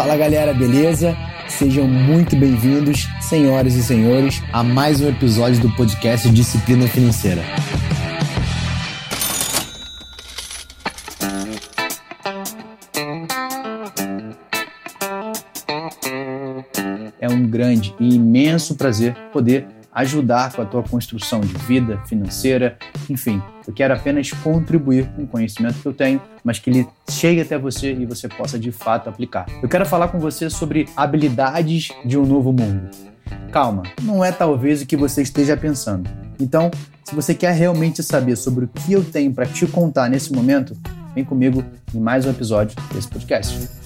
Fala galera, beleza? Sejam muito bem-vindos, senhoras e senhores, a mais um episódio do podcast Disciplina Financeira. É um grande e imenso prazer poder ajudar com a tua construção de vida financeira, enfim, eu quero apenas contribuir com o conhecimento que eu tenho, mas que ele chegue até você e você possa de fato aplicar. Eu quero falar com você sobre habilidades de um novo mundo. Calma, não é talvez o que você esteja pensando. Então, se você quer realmente saber sobre o que eu tenho para te contar nesse momento, vem comigo em mais um episódio desse podcast.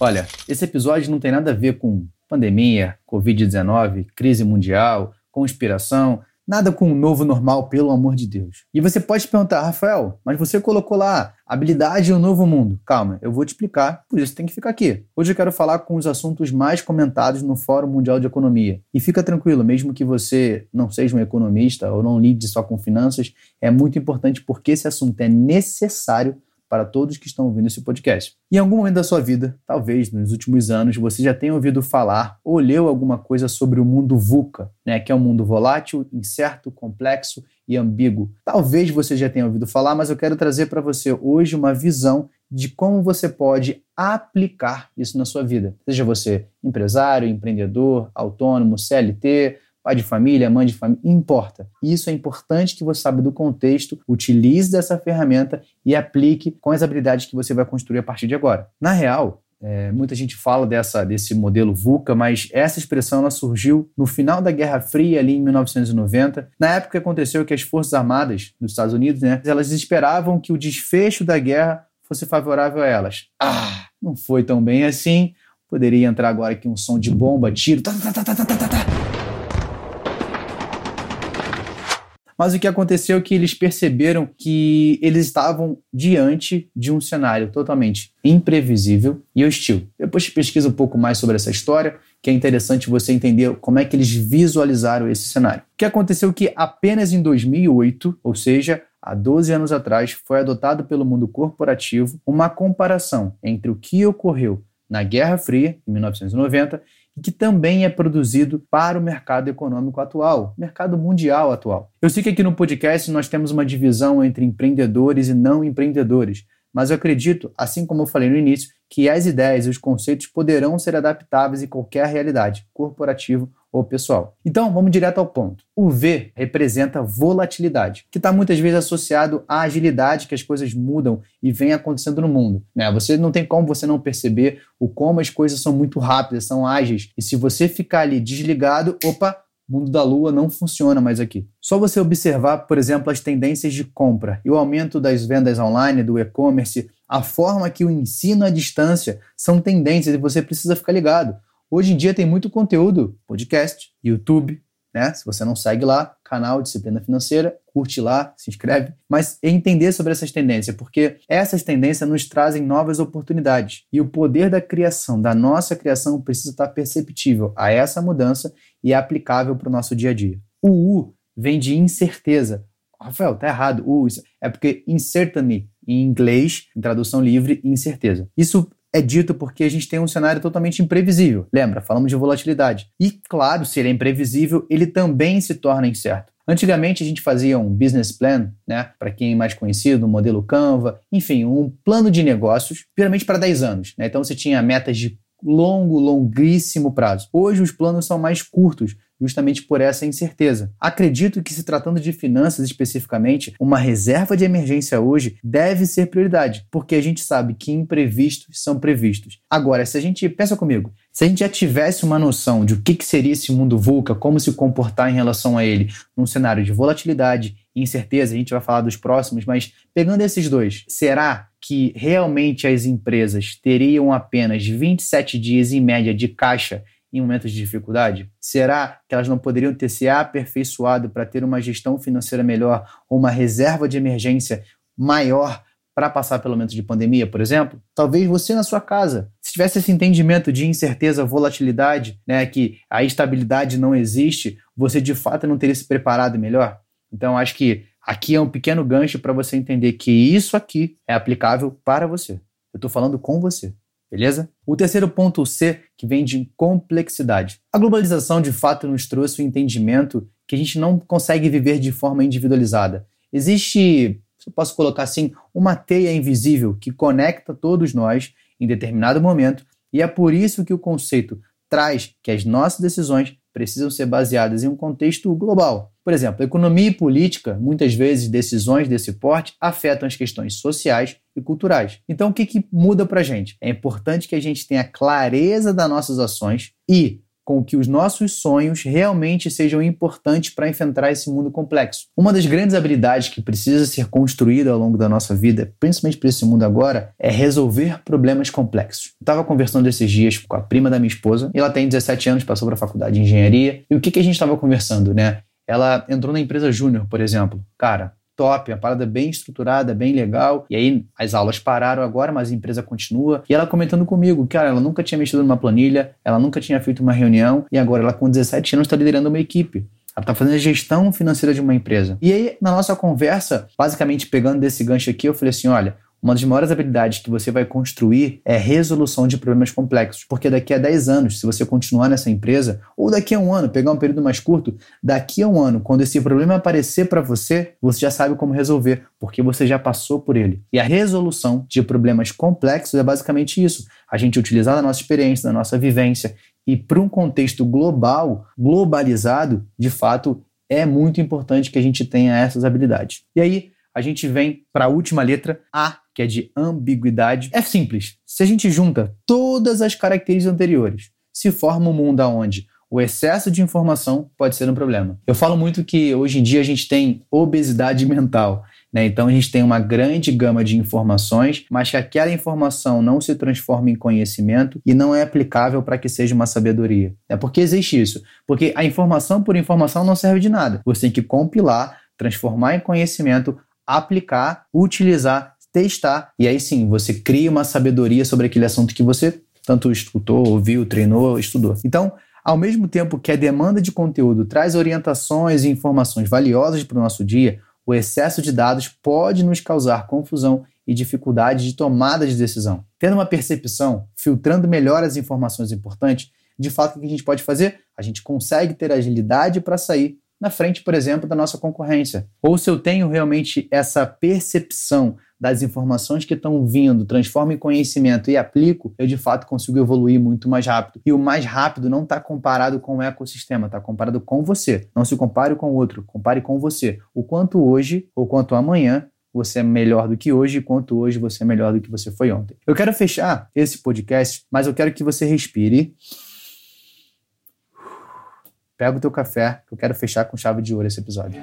Olha, esse episódio não tem nada a ver com pandemia, Covid-19, crise mundial, conspiração, nada com um novo normal, pelo amor de Deus. E você pode perguntar, Rafael, mas você colocou lá habilidade e um novo mundo. Calma, eu vou te explicar, por isso tem que ficar aqui. Hoje eu quero falar com os assuntos mais comentados no Fórum Mundial de Economia. E fica tranquilo, mesmo que você não seja um economista ou não lide só com finanças, é muito importante porque esse assunto é necessário para todos que estão ouvindo esse podcast. Em algum momento da sua vida, talvez nos últimos anos, você já tenha ouvido falar ou leu alguma coisa sobre o mundo VUCA, né, que é um mundo volátil, incerto, complexo e ambíguo. Talvez você já tenha ouvido falar, mas eu quero trazer para você hoje uma visão de como você pode aplicar isso na sua vida. Seja você empresário, empreendedor, autônomo, CLT, pai de família, mãe de família, importa. Isso é importante que você saiba do contexto, utilize dessa ferramenta e aplique com as habilidades que você vai construir a partir de agora. Na real, é, muita gente fala dessa, desse modelo VUCA, mas essa expressão ela surgiu no final da Guerra Fria, ali em 1990. Na época aconteceu que as Forças Armadas dos Estados Unidos, né, elas esperavam que o desfecho da guerra fosse favorável a elas. Ah, não foi tão bem assim. Poderia entrar agora aqui um som de bomba, tiro, tá, tá, tá, tá, tá, tá, tá. Mas o que aconteceu é que eles perceberam que eles estavam diante de um cenário totalmente imprevisível e hostil. Depois pesquisa um pouco mais sobre essa história, que é interessante você entender como é que eles visualizaram esse cenário. O que aconteceu é que apenas em 2008, ou seja, há 12 anos atrás, foi adotado pelo mundo corporativo uma comparação entre o que ocorreu na Guerra Fria, em 1990, que também é produzido para o mercado econômico atual, mercado mundial atual. Eu sei que aqui no podcast nós temos uma divisão entre empreendedores e não empreendedores, mas eu acredito, assim como eu falei no início, que as ideias e os conceitos poderão ser adaptáveis em qualquer realidade, corporativo ou pessoal. Então, vamos direto ao ponto. O V representa volatilidade, que está muitas vezes associado à agilidade que as coisas mudam e vem acontecendo no mundo. Né? Você não tem como você não perceber o como as coisas são muito rápidas, são ágeis. E se você ficar ali desligado, opa, mundo da lua não funciona mais aqui. Só você observar, por exemplo, as tendências de compra e o aumento das vendas online, do e-commerce, a forma que o ensino à distância são tendências e você precisa ficar ligado. Hoje em dia tem muito conteúdo, podcast, YouTube, né? Se você não segue lá, canal Disciplina Financeira, curte lá, se inscreve, mas entender sobre essas tendências, porque essas tendências nos trazem novas oportunidades e o poder da criação, da nossa criação, precisa estar perceptível a essa mudança e é aplicável para o nosso dia a dia. O U vem de incerteza. Rafael, tá errado. U, é porque uncertainty em inglês, em tradução livre, incerteza. Isso é dito porque a gente tem um cenário totalmente imprevisível. Lembra, falamos de volatilidade. E, claro, se ele é imprevisível, ele também se torna incerto. Antigamente a gente fazia um business plan, né, para quem é mais conhecido, um modelo Canva, enfim, um plano de negócios, geralmente para 10 anos. Né? Então você tinha metas de longo, longuíssimo prazo. Hoje os planos são mais curtos, justamente por essa incerteza. Acredito que, se tratando de finanças especificamente, uma reserva de emergência hoje deve ser prioridade, porque a gente sabe que imprevistos são previstos. Agora, se a gente, pensa comigo, se a gente já tivesse uma noção de o que, seria esse mundo VUCA, como se comportar em relação a ele, num cenário de volatilidade e incerteza, a gente vai falar dos próximos, mas pegando esses dois, será que realmente as empresas teriam apenas 27 dias em média de caixa em momentos de dificuldade? Será que elas não poderiam ter se aperfeiçoado para ter uma gestão financeira melhor ou uma reserva de emergência maior para passar pelo momento de pandemia, por exemplo? Talvez você na sua casa, se tivesse esse entendimento de incerteza, volatilidade, né, que a estabilidade não existe, você de fato não teria se preparado melhor? Então acho que Aqui é um pequeno gancho para você entender que isso aqui é aplicável para você. Eu estou falando com você, beleza? O terceiro ponto C, que vem de complexidade. A globalização de fato nos trouxe o entendimento que a gente não consegue viver de forma individualizada. Existe, se eu posso colocar assim, uma teia invisível que conecta todos nós em determinado momento, e é por isso que o conceito traz que as nossas decisões precisam ser baseadas em um contexto global. Por exemplo, economia e política, muitas vezes decisões desse porte afetam as questões sociais e culturais. Então, o que, que muda para a gente? É importante que a gente tenha clareza das nossas ações e com que os nossos sonhos realmente sejam importantes para enfrentar esse mundo complexo. Uma das grandes habilidades que precisa ser construída ao longo da nossa vida, principalmente para esse mundo agora, é resolver problemas complexos. Estava conversando esses dias com a prima da minha esposa, ela tem 17 anos, passou para a faculdade de engenharia, e o que, que a gente estava conversando, né? Ela entrou na empresa júnior, por exemplo. Cara, top, a parada bem estruturada, bem legal. E aí as aulas pararam agora, mas a empresa continua. E ela comentando comigo, cara, ela nunca tinha mexido numa planilha, ela nunca tinha feito uma reunião e agora ela com 17 anos está liderando uma equipe. Ela está fazendo a gestão financeira de uma empresa. E aí, na nossa conversa, basicamente pegando desse gancho aqui, eu falei assim: olha, uma das maiores habilidades que você vai construir é resolução de problemas complexos. Porque daqui a 10 anos, se você continuar nessa empresa, ou daqui a um ano, pegar um período mais curto, daqui a um ano, quando esse problema aparecer para você, você já sabe como resolver, porque você já passou por ele. E a resolução de problemas complexos é basicamente isso: a gente utilizar a nossa experiência, da nossa vivência, e para um contexto global, globalizado, de fato, é muito importante que a gente tenha essas habilidades. E aí, a gente vem para a última letra, A, que é de ambiguidade. É simples. Se a gente junta todas as características anteriores, se forma um mundo onde o excesso de informação pode ser um problema. Eu falo muito que hoje em dia a gente tem obesidade mental. Né? Então a gente tem uma grande gama de informações, mas que aquela informação não se transforma em conhecimento e não é aplicável para que seja uma sabedoria. É porque existe isso. Porque a informação por informação não serve de nada. Você tem que compilar, transformar em conhecimento, aplicar, utilizar, testar. E aí sim, você cria uma sabedoria sobre aquele assunto que você tanto escutou, ouviu, treinou, estudou. Então, ao mesmo tempo que a demanda de conteúdo traz orientações e informações valiosas para o nosso dia, o excesso de dados pode nos causar confusão e dificuldade de tomada de decisão. Tendo uma percepção, filtrando melhor as informações importantes, de fato o que a gente pode fazer? A gente consegue ter agilidade para sair na frente, por exemplo, da nossa concorrência. Ou se eu tenho realmente essa percepção das informações que estão vindo, transformo em conhecimento e aplico, eu de fato consigo evoluir muito mais rápido. E o mais rápido não está comparado com o ecossistema, está comparado com você. Não se compare com o outro, compare com você. O quanto hoje ou quanto amanhã você é melhor do que hoje, quanto hoje você é melhor do que você foi ontem. Eu quero fechar esse podcast, mas eu quero que você respire Pega o teu café, que eu quero fechar com chave de ouro esse episódio.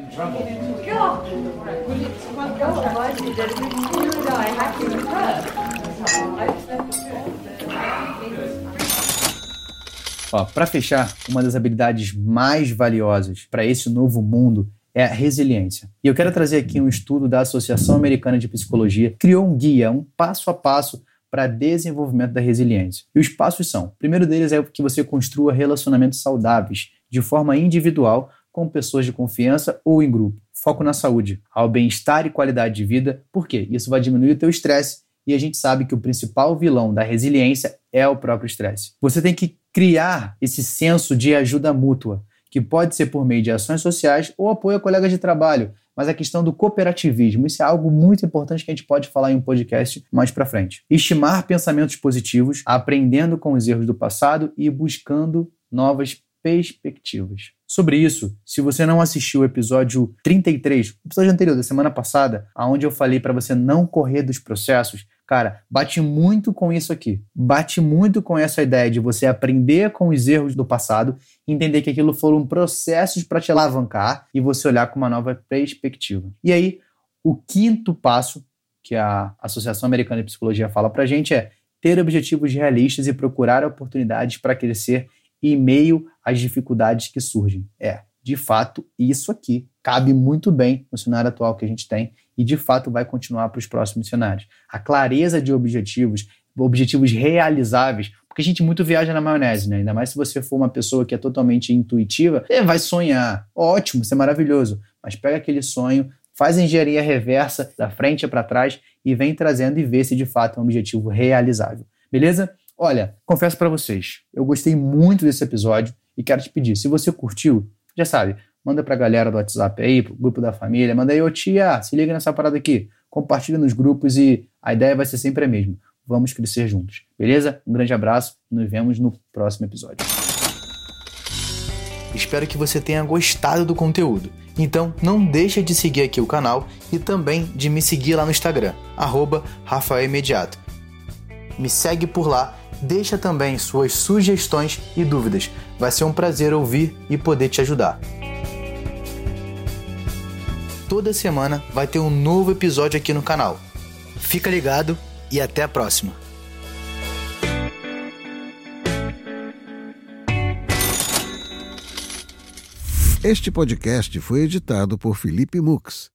Para fechar, uma das habilidades mais valiosas para esse novo mundo é a resiliência. E eu quero trazer aqui um estudo da Associação Americana de Psicologia, criou um guia, um passo a passo para desenvolvimento da resiliência. E os passos são: o primeiro deles é que você construa relacionamentos saudáveis de forma individual com pessoas de confiança ou em grupo. Foco na saúde, ao bem-estar e qualidade de vida. Por quê? Isso vai diminuir o teu estresse e a gente sabe que o principal vilão da resiliência é o próprio estresse. Você tem que criar esse senso de ajuda mútua, que pode ser por meio de ações sociais ou apoio a colegas de trabalho, mas a questão do cooperativismo, isso é algo muito importante que a gente pode falar em um podcast mais para frente. Estimar pensamentos positivos, aprendendo com os erros do passado e buscando novas perspectivas. Sobre isso, se você não assistiu o episódio 33, o episódio anterior da semana passada, aonde eu falei para você não correr dos processos, cara, bate muito com isso aqui. Bate muito com essa ideia de você aprender com os erros do passado, entender que aquilo foram processos para te alavancar e você olhar com uma nova perspectiva. E aí, o quinto passo que a Associação Americana de Psicologia fala para gente é ter objetivos realistas e procurar oportunidades para crescer em meio às dificuldades que surgem. É, de fato, isso aqui cabe muito bem no cenário atual que a gente tem e de fato vai continuar para os próximos cenários. A clareza de objetivos, objetivos realizáveis, porque a gente muito viaja na maionese, né? Ainda mais se você for uma pessoa que é totalmente intuitiva, é, vai sonhar. Ótimo, isso é maravilhoso. Mas pega aquele sonho, faz a engenharia reversa da frente para trás e vem trazendo e vê se de fato é um objetivo realizável. Beleza? Olha, confesso para vocês, eu gostei muito desse episódio e quero te pedir, se você curtiu, já sabe, manda pra galera do WhatsApp aí, pro grupo da família, manda aí, ô tia, se liga nessa parada aqui, compartilha nos grupos e a ideia vai ser sempre a mesma. Vamos crescer juntos, beleza? Um grande abraço e nos vemos no próximo episódio. Espero que você tenha gostado do conteúdo. Então não deixa de seguir aqui o canal e também de me seguir lá no Instagram, arroba Rafael Imediato. Me segue por lá, deixa também suas sugestões e dúvidas. Vai ser um prazer ouvir e poder te ajudar. Toda semana vai ter um novo episódio aqui no canal. Fica ligado e até a próxima. Este podcast foi editado por Felipe Mux